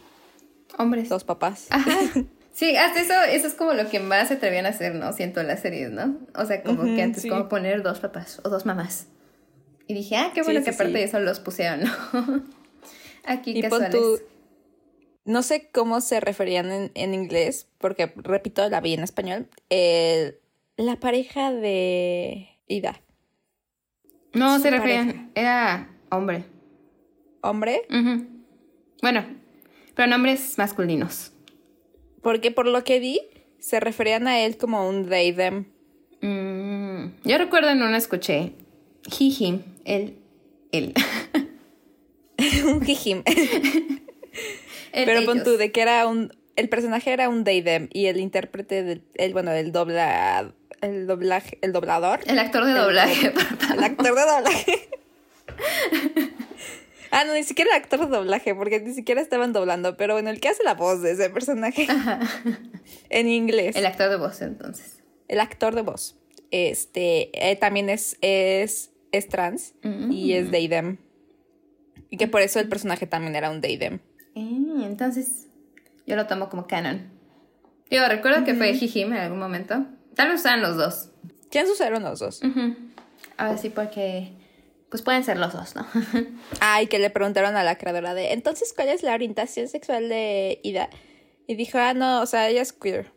hombres. Dos papás. Sí, hasta eso, eso es como lo que más se atrevían a hacer, ¿no? Siento en las series, ¿no? O sea, como que antes como poner dos papás o dos mamás. Y dije, ah, qué bueno que aparte de eso los pusieron, ¿no? Aquí y casuales no sé cómo se referían en, inglés, porque repito, la vi en español. la pareja de Ida. No, se referían, era hombre. ¿Hombre? Bueno, pero nombres masculinos. Porque por lo que vi, se referían a él como un they, them. Mm, yo recuerdo en una escuché he, him, él, él. un he, him. Pero pon tú, de que era un. El personaje era un they them y el intérprete del. El, bueno, el dobla. El doblaje. El doblador. El actor de doblaje. El, actor de doblaje. Ah, no, ni siquiera el actor de doblaje, porque ni siquiera estaban doblando. Pero bueno, el que hace la voz de ese personaje. En inglés. El actor de voz, entonces. El actor de voz. Este. Eh, también es. es es trans y es they them. Y que por eso el personaje también era un they them. Eh, entonces, yo lo tomo como canon. Yo recuerdo que fue Jijim en algún momento. Tal vez sean los dos. ¿Quién usaron los dos? Ahora sí, porque pues pueden ser los dos, ¿no? Ay, que le preguntaron a la creadora de, entonces, ¿cuál es la orientación sexual de Ida? Y dijo, ah, no, o sea, ella es queer.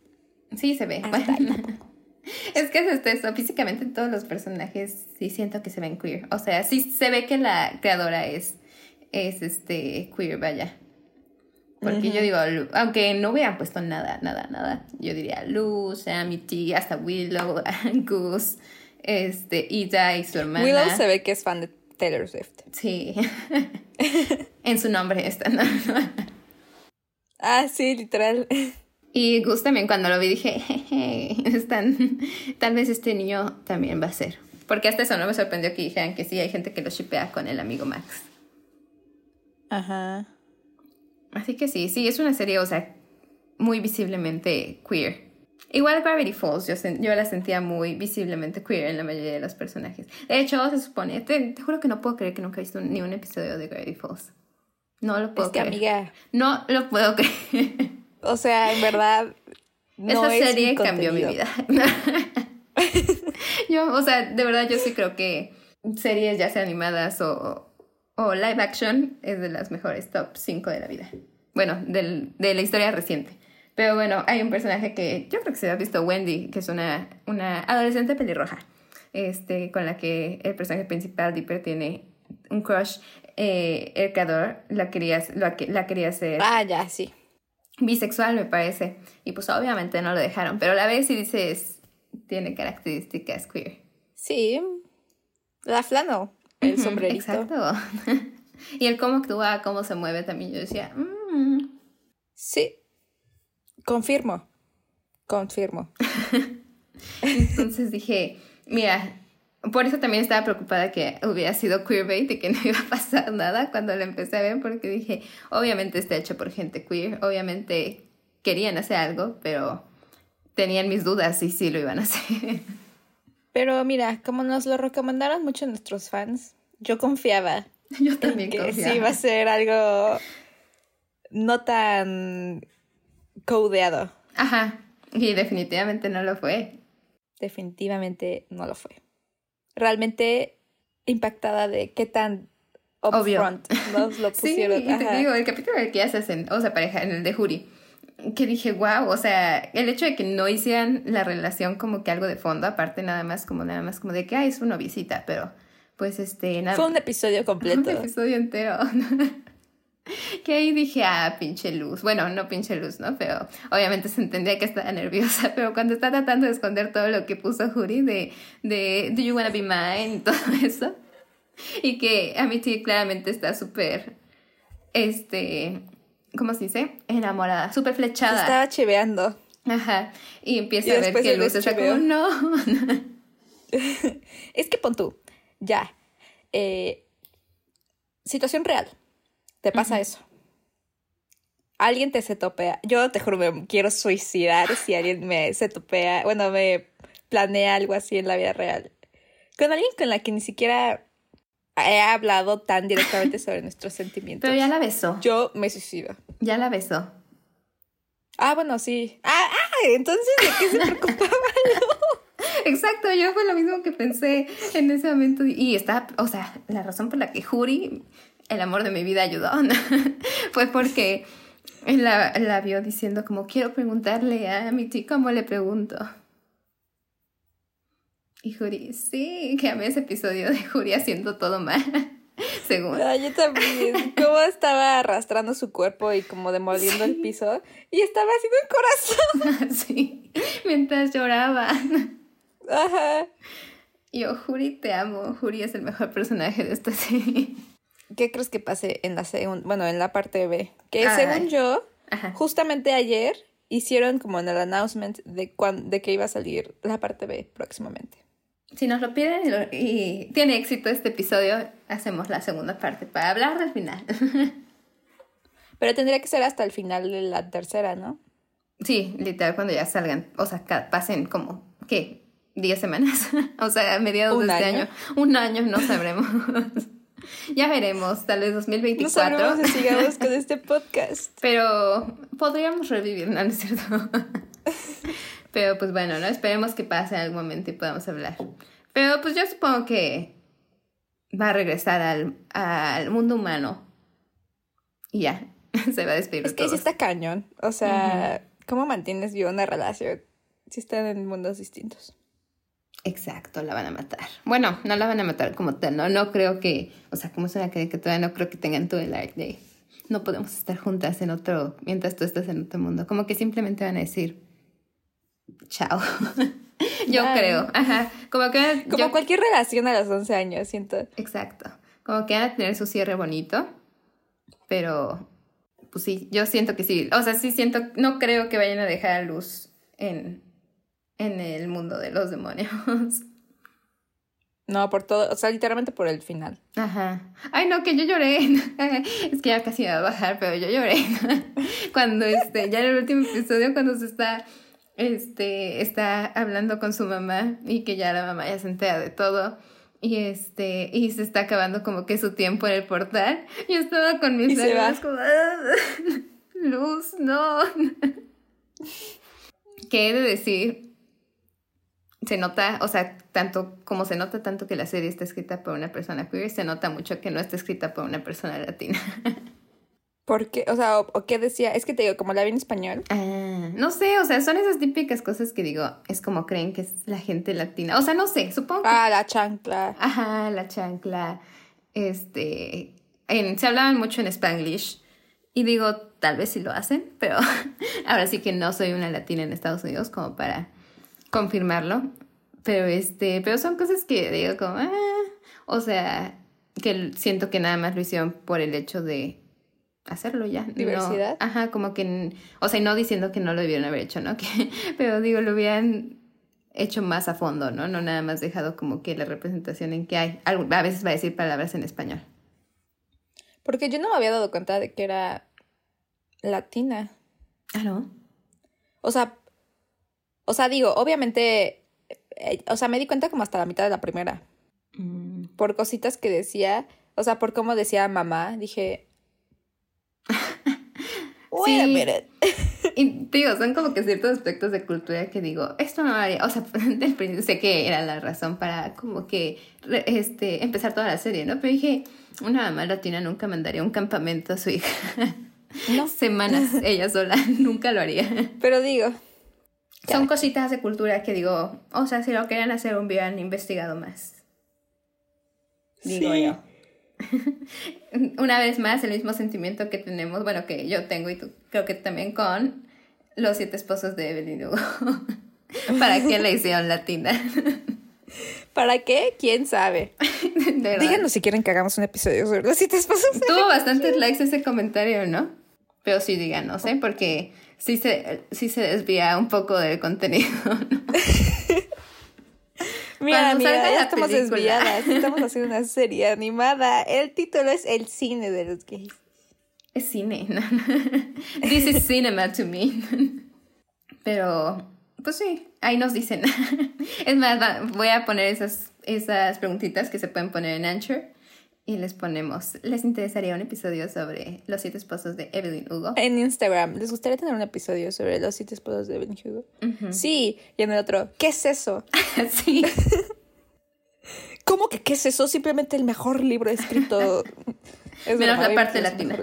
Sí, se ve. es que es esto, físicamente todos los personajes sí siento que se ven queer. O sea, sí se ve que la creadora es, es este, queer, vaya. Porque yo digo, aunque no hubieran puesto nada, nada, nada, yo diría Luz, Amity, hasta Willow, Gus, este, Ida y su hermana. Willow se ve que es fan de Taylor Swift. Sí. en su nombre está. ah, sí, literal. Y Gus también cuando lo vi dije, están, tal vez este niño también va a ser. Porque hasta eso no me sorprendió que dijeran que sí, hay gente que lo shipea con el amigo Max. Ajá. Así que sí, sí, es una serie, o sea, muy visiblemente queer. Igual Gravity Falls, yo, yo la sentía muy visiblemente queer en la mayoría de los personajes. De hecho, se supone, te, juro que no puedo creer que nunca he visto ni un episodio de Gravity Falls. No lo puedo es que, amiga. No lo puedo creer. O sea, en verdad. No Esa serie cambió mi vida. yo, o sea, de verdad, yo sí creo que series ya sea animadas o, o live action es de las mejores top 5 de la vida. Bueno, del, de la historia reciente. Pero bueno, hay un personaje que yo creo que se ha visto, Wendy, que es una, una adolescente pelirroja, este, con la que el personaje principal, Dipper, tiene un crush. Eh, el creador la quería, la, la quería hacer. Ah, ya, sí. Bisexual, me parece. Y pues obviamente no lo dejaron. Pero la vez y dices, tiene características queer. Sí. La flano el sombrerito. Exacto. y el cómo actúa, cómo se mueve también. Yo decía, mm". sí, confirmo, confirmo. Entonces dije, mira, por eso también estaba preocupada que hubiera sido queerbait y que no iba a pasar nada cuando la empecé a ver, porque dije, obviamente está hecho por gente queer, obviamente querían hacer algo, pero tenían mis dudas y sí lo iban a hacer. Pero mira, como nos lo recomendaron mucho nuestros fans, yo confiaba. Yo también que Sí, iba a ser algo no tan codeado. Ajá. Y definitivamente no lo fue. Definitivamente no lo fue. Realmente impactada de qué tan upfront nos lo pusieron. sí, te digo, el capítulo que ya se hacen, o sea, pareja, en el de Juri que dije, wow, o sea, el hecho de que no hicieran la relación como que algo de fondo, aparte nada más como nada más como de que, ay, es una visita, pero pues este, nada. Fue un episodio completo. Un episodio entero. Que ahí dije, ah, pinche luz. Bueno, no pinche luz, ¿no? Pero obviamente se entendía que estaba nerviosa. Pero cuando está tratando de esconder todo lo que puso Juri de, de Do You Wanna Be Mine y todo eso. Y que Amity claramente está súper, este, ¿cómo se dice? Enamorada, súper flechada. estaba chiveando. Ajá. Y empieza a ver que Luz está como, no. es que pon tú, ya. Eh, situación real. Te pasa eso. Alguien te se topea. Yo te juro, me quiero suicidar si alguien me se topea, bueno, me planea algo así en la vida real. Con alguien con la que ni siquiera he hablado tan directamente sobre nuestros sentimientos. Pero ya la besó. Yo me suicido. Ya la besó. Ah, bueno, sí. Ah, ah entonces, ¿de qué se preocupaba? Exacto, yo fue lo mismo que pensé en ese momento. Y está, o sea, la razón por la que Juri, el amor de mi vida, ayudó, fue porque la, la vio diciendo como, quiero preguntarle a mi tío cómo le pregunto. Y Juri, sí, que amé ese episodio de Juri haciendo todo mal. Según. Yo también. Cómo estaba arrastrando su cuerpo y como demoliendo el piso. Y estaba haciendo el corazón. sí. Mientras lloraba. Ajá. Yo, Juri, te amo. Juri es el mejor personaje de esta serie. ¿Qué crees que pase en la segunda, bueno, en la parte B? Que según yo, justamente ayer hicieron como en el announcement de, de que iba a salir la parte B próximamente. Si nos lo piden y, tiene éxito este episodio, hacemos la segunda parte para hablar del final. Pero tendría que ser hasta el final de la tercera, ¿no? Sí, literal, cuando ya salgan, o sea, pasen como, ¿qué? ¿Diez semanas? o sea, a mediados de este año. Un año no sabremos. ya veremos, tal vez 2024. No sabremos si sigamos con este podcast. Pero podríamos revivir, ¿no, ¿No es cierto? Pero pues bueno, ¿no? Esperemos que pase en algún momento y podamos hablar. Pero pues yo supongo que va a regresar al, al mundo humano. Y ya, se va a despedir. Es que sí está cañón. O sea, ¿cómo mantienes yo una relación si están en mundos distintos? Exacto, la van a matar. Bueno, no la van a matar como tal, ¿no? No creo que, o sea, como es una todavía no creo que tengan todo el art de no podemos estar juntas en otro, mientras tú estás en otro mundo. Como que simplemente van a decir, chao. yo creo, ajá. Como que... Como cualquier relación a los 11 años, siento. Exacto. Como que van a tener su cierre bonito, pero pues sí, yo siento que sí. O sea, sí siento, no creo que vayan a dejar a luz en, en el mundo de los demonios. No, por todo, o sea, literalmente por el final. Ajá. Ay, no, que yo lloré. es que ya casi iba a bajar, pero yo lloré. cuando este, ya en el último episodio, cuando se está este, está hablando con su mamá y que ya la mamá ya se entera de todo. Y este, y se está acabando como que su tiempo en el portal. Yo estaba con mis lágrimas como, ah, luz, no. ¿Qué he de decir? Se nota, o sea, tanto como se nota tanto que la serie está escrita por una persona queer, se nota mucho que no está escrita por una persona latina. ¿Por qué? O sea, o, qué decía? Es que te digo, como la vi en español. Ah, no sé, o sea, son esas típicas cosas que digo, es como creen que es la gente latina. O sea, no sé, supongo que... Ah, la chancla. Ajá, la chancla. Este... se hablaban mucho en spanglish. Y digo, tal vez sí lo hacen, pero ahora sí que no soy una latina en Estados Unidos como para confirmarlo. Pero este, pero son cosas que digo como, ah", o sea, que siento que nada más lo hicieron por el hecho de hacerlo ya. Diversidad. ajá, como que, o sea, no diciendo que no lo debieron haber hecho, ¿no? Que, pero digo, lo hubieran hecho más a fondo, ¿no? No nada más dejado como que la representación en que hay. A veces va a decir palabras en español. Porque yo no me había dado cuenta de que era latina. Ah, ¿no? O sea, o sea, digo, obviamente, eh, o sea, me di cuenta como hasta la mitad de la primera. Mm. Por cositas que decía, o sea, por cómo decía mamá, dije, sí. Y digo, son como que ciertos aspectos de cultura que digo, esto no haría, o sea, sé que era la razón para como que este, empezar toda la serie, ¿no? Pero dije, una mamá latina nunca mandaría un campamento a su hija. No. Semanas ella sola, nunca lo haría. Pero digo. Son cositas de cultura que digo, o sea, si lo querían hacer, hubieran investigado más. Digo yo. una vez más el mismo sentimiento que tenemos, bueno, que yo tengo y tú creo que también con los siete esposos de Evelyn Hugo. ¿Para qué le hicieron latina? ¿Para qué? ¿Quién sabe? Díganos si quieren que hagamos un episodio sobre los siete esposos. Tuvo bastantes likes ese comentario, ¿no? Pero sí díganos, ¿eh? Porque sí se, sí se desvía un poco del contenido, ¿no? Mira, mira, ya estamos desviadas. Estamos haciendo una serie animada. El título es El cine de los gays. Es cine. ¿no? This is cinema to me. Pero, pues sí, ahí nos dicen. Es más, voy a poner esas, esas preguntitas que se pueden poner en Anchor y les ponemos, ¿les interesaría un episodio sobre los siete esposos de Evelyn Hugo? En Instagram, ¿les gustaría tener un episodio sobre los siete esposos de Evelyn Hugo? Sí, y en el otro, ¿qué es eso? sí. ¿Cómo que qué es eso? Simplemente el mejor libro escrito. es Menos la parte latina.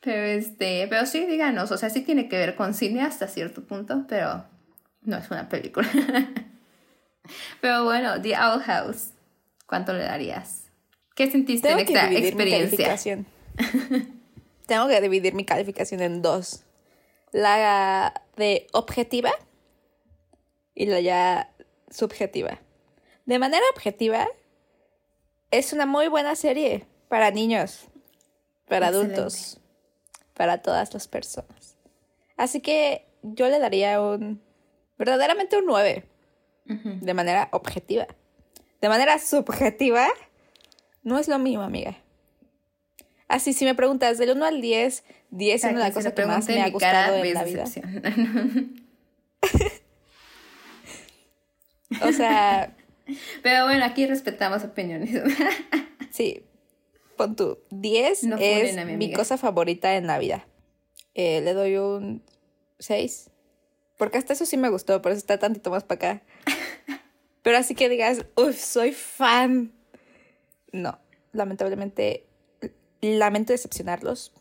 pero este, pero sí, díganos, o sea, sí tiene que ver con cine hasta cierto punto, pero no es una película. pero bueno, The Owl House. ¿Cuánto le darías? ¿Qué sentiste en esta experiencia? Tengo que dividir mi calificación en dos. La de objetiva y la ya subjetiva. De manera objetiva, es una muy buena serie para niños, para adultos, para todas las personas. Así que yo le daría un, verdaderamente un 9, de manera objetiva de manera subjetiva, no es lo mismo, amiga. Así, si me preguntas del 1 al 10, 10 es una de las cosas que más me ha gustado en la vida. o sea... Pero bueno, aquí respetamos opiniones. sí, pon tú, 10 es mi, cosa favorita en la vida. Eh, le doy un 6. Porque hasta eso sí me gustó, pero eso está tantito más para acá. Pero así que digas, uff, soy fan. No, lamentablemente, lamento decepcionarlos.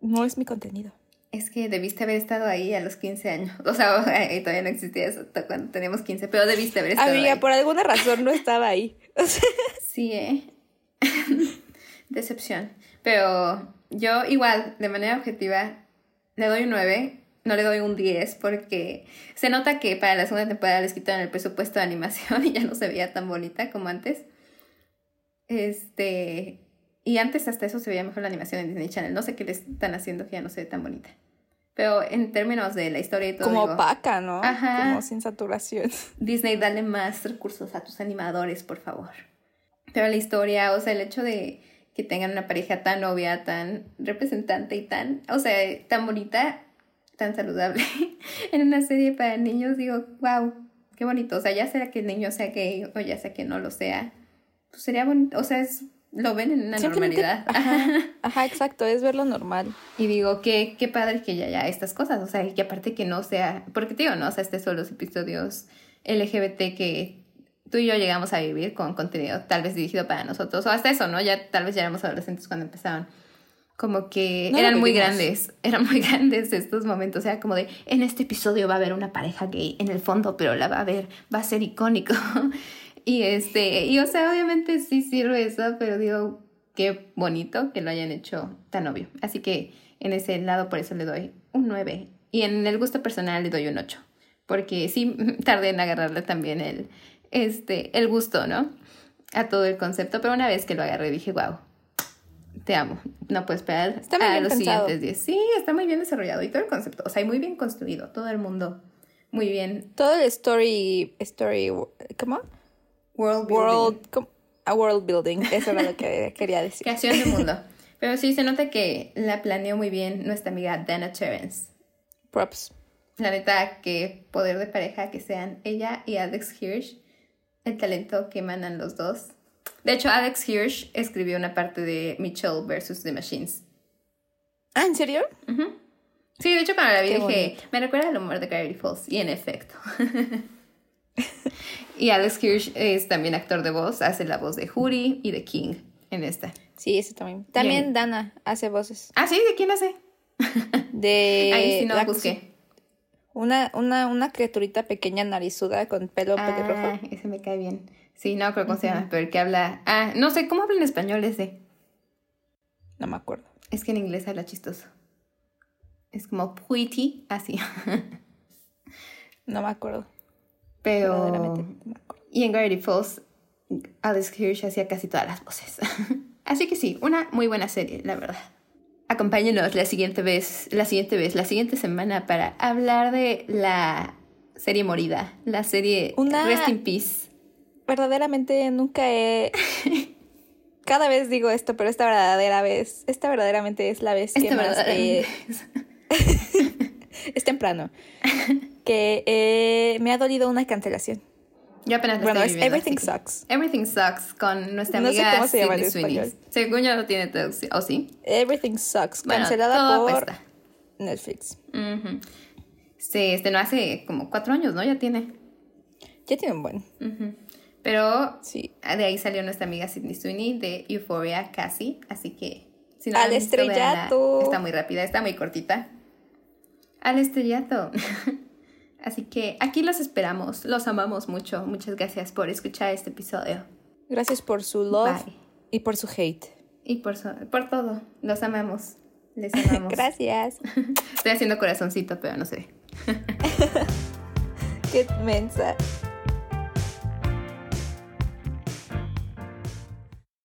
No es mi contenido. Es que debiste haber estado ahí a los 15 años. O sea, todavía no existía eso cuando teníamos 15, pero debiste haber estado Amiga, por alguna razón no estaba ahí. sí, ¿eh? Decepción. Pero yo igual, de manera objetiva, le doy un 9 no le doy un 10 porque se nota que para la segunda temporada les quitaron el presupuesto de animación y ya no se veía tan bonita como antes. Este. Y antes hasta eso se veía mejor la animación en Disney Channel. No sé qué le están haciendo que ya no se ve tan bonita. Pero en términos de la historia y todo. Como opaca, ¿no? Ajá. Como sin saturación. Disney, dale más recursos a tus animadores, por favor. Pero la historia, o sea, el hecho de que tengan una pareja tan obvia, tan representante y tan, o sea, tan bonita, tan saludable en una serie para niños, digo, wow, qué bonito. O sea, ya sea que el niño sea gay o ya sea que no lo sea, pues sería bonito. O sea, es, lo ven en una normalidad. Ajá, exacto, es verlo normal. Y digo, qué, qué padre que ya haya estas cosas. O sea, y que aparte que no sea, porque digo, no, o sea, este son los episodios LGBT que tú y yo llegamos a vivir con contenido tal vez dirigido para nosotros, o hasta eso, ¿no? Ya tal vez ya éramos adolescentes cuando empezaban como que eran muy grandes, eran muy grandes estos momentos, o sea, como de, en este episodio va a haber una pareja gay en el fondo, pero la va a ver, va a ser icónico. y este, y o sea, obviamente sí sirve eso, pero digo, qué bonito que lo hayan hecho tan obvio. Así que en ese lado por eso le doy un 9 y en el gusto personal le doy un 8, porque sí tardé en agarrarle también el, este, el gusto, ¿no? A todo el concepto, pero una vez que lo agarré dije, wow, te amo. No puedo esperar está a los siguientes 10. Sí, está muy bien desarrollado y todo el concepto, o sea, muy bien construido, todo el mundo muy bien. Todo el story, story, ¿cómo? World building. a world building, eso era lo que quería decir. Creación de mundo. Pero sí, se nota que la planeó muy bien nuestra amiga Dana Terrence. Props. La neta, que poder de pareja que sean ella y Alex Hirsch, el talento que emanan los dos de hecho, Alex Hirsch escribió una parte de Mitchell versus The Machines. ¿Ah, en serio? Sí, de hecho cuando la vi dije, me recuerda al humor de Gravity Falls, y en efecto. y Alex Hirsch es también actor de voz, hace la voz de Huri y de King en esta. Sí, ese también. También Dana hace voces. Ah, sí, ¿de quién hace? de... Ahí sí no la busqué. Una, una, una criaturita pequeña narizuda con pelo pelirrojo. Ah, ese me cae bien. Sí, no creo cómo se llama, pero el que habla. Ah, no sé, ¿cómo habla en español ese? No me acuerdo. Es que en inglés habla chistoso. Es como pretty, así. No me acuerdo. Pero. Verdaderamente no me acuerdo. Y en Gravity Falls, Alex Hirsch hacía casi todas las voces. Así que sí, una muy buena serie, la verdad. Acompáñenos la siguiente vez, la siguiente vez, la siguiente semana para hablar de la serie morida, la serie Una- Rest in Peace. Verdaderamente nunca he. Cada vez digo esto, pero esta verdadera vez, esta verdaderamente es la vez que Esta más es temprano. que eh, me ha dolido una cancelación. Yo apenas la Bueno, estoy es Everything Sucks. Everything Sucks con nuestra No sé amiga cómo se llama en español. Según yo no tiene traducción. ¿O sí? Everything Sucks. Bueno, Cancelada por. Netflix. Sí, este no hace como cuatro años, ¿no? Ya tiene. Ya tiene un buen. Pero Sí. de ahí salió nuestra amiga Sydney Sweeney de Euphoria casi, así que si no Al véanla. estrellato. Está muy rápida, está muy cortita. Al estrellato. así que aquí los esperamos, los amamos mucho. Muchas gracias por escuchar este episodio Gracias por su love Bye. y por su hate. y por, so- por todo. Los amamos. Les amamos. Gracias. Estoy haciendo corazoncito, pero no ve. Qué mensa.